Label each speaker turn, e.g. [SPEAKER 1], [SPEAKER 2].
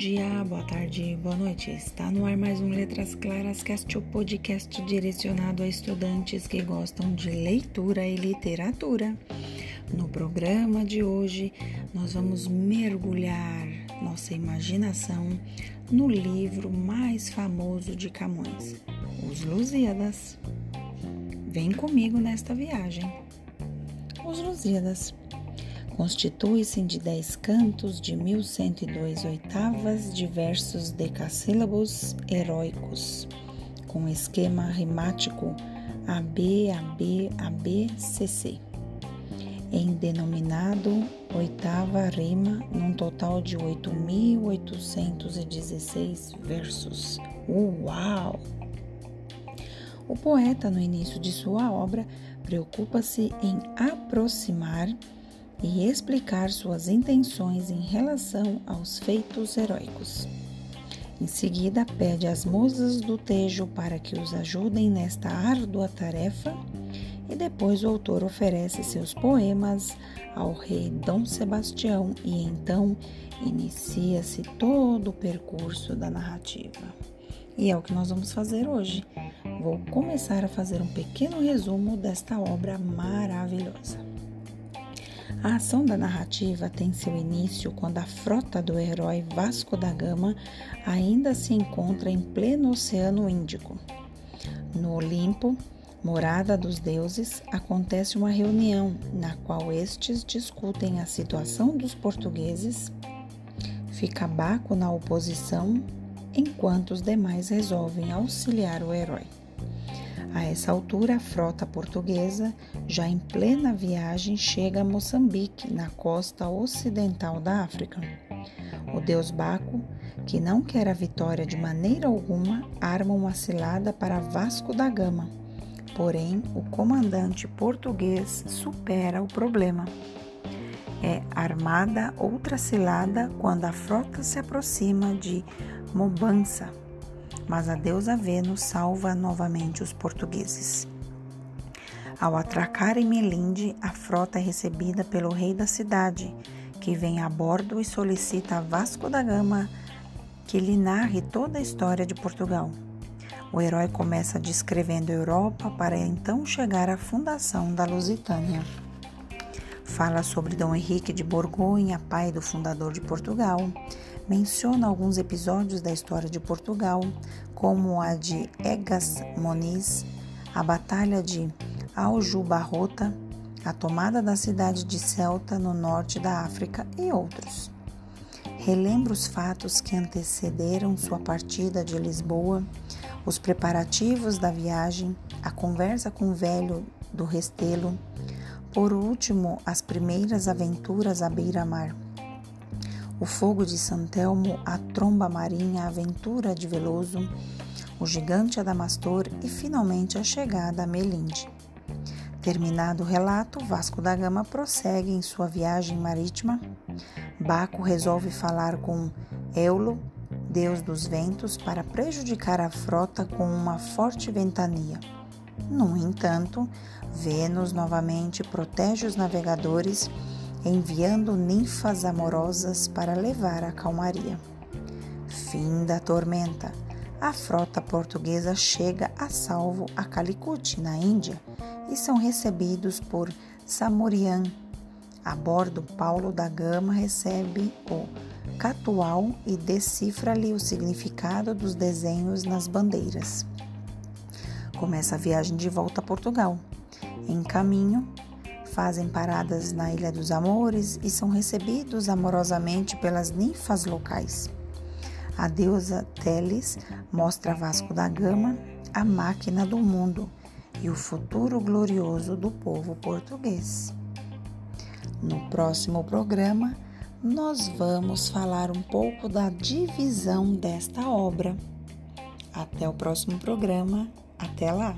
[SPEAKER 1] dia, boa tarde, boa noite. Está no ar mais um Letras Claras Cast, o podcast direcionado a estudantes que gostam de leitura e literatura. No programa de hoje, nós vamos mergulhar nossa imaginação no livro mais famoso de Camões, Os Lusíadas. Vem comigo nesta viagem. Os Lusíadas constitui-se de dez cantos de 1102 oitavas de versos decassílabos heróicos, com esquema rimático AB, AB, AB, CC, em denominado oitava rima, num total de 8.816 versos. Uau! O poeta, no início de sua obra, preocupa-se em aproximar e explicar suas intenções em relação aos feitos heróicos. Em seguida, pede às musas do Tejo para que os ajudem nesta árdua tarefa e depois o autor oferece seus poemas ao rei Dom Sebastião e então inicia-se todo o percurso da narrativa. E é o que nós vamos fazer hoje. Vou começar a fazer um pequeno resumo desta obra maravilhosa. A ação da narrativa tem seu início quando a frota do herói Vasco da Gama ainda se encontra em pleno Oceano Índico. No Olimpo, morada dos deuses, acontece uma reunião na qual estes discutem a situação dos portugueses. Fica Baco na oposição, enquanto os demais resolvem auxiliar o herói. A essa altura, a frota portuguesa, já em plena viagem, chega a Moçambique, na costa ocidental da África. O deus Baco, que não quer a vitória de maneira alguma, arma uma cilada para Vasco da Gama. Porém, o comandante português supera o problema. É armada outra cilada quando a frota se aproxima de Mobança, mas a deusa Vênus salva novamente os portugueses. Ao atracar em Melinde, a frota é recebida pelo rei da cidade, que vem a bordo e solicita a Vasco da Gama que lhe narre toda a história de Portugal. O herói começa descrevendo a Europa para então chegar à fundação da Lusitânia. Fala sobre Dom Henrique de Borgonha, pai do fundador de Portugal, menciona alguns episódios da história de Portugal, como a de Egas Moniz, a Batalha de Aljubarrota, a tomada da cidade de Celta, no norte da África e outros. Relembra os fatos que antecederam sua partida de Lisboa, os preparativos da viagem, a conversa com o velho do Restelo, por último, as primeiras aventuras à beira-mar o fogo de Santelmo, a tromba marinha, a aventura de Veloso, o gigante Adamastor e finalmente a chegada a Melinde. Terminado o relato, Vasco da Gama prossegue em sua viagem marítima. Baco resolve falar com Eulo, deus dos ventos, para prejudicar a frota com uma forte ventania. No entanto, Vênus novamente protege os navegadores enviando ninfas amorosas para levar a calmaria. Fim da tormenta. A frota portuguesa chega a salvo a Calicut, na Índia, e são recebidos por Samorian. A bordo, Paulo da Gama recebe o catual e decifra-lhe o significado dos desenhos nas bandeiras. Começa a viagem de volta a Portugal. Em caminho, fazem paradas na Ilha dos Amores e são recebidos amorosamente pelas ninfas locais. A deusa Teles mostra a Vasco da Gama a máquina do mundo e o futuro glorioso do povo português. No próximo programa, nós vamos falar um pouco da divisão desta obra. Até o próximo programa. Até lá!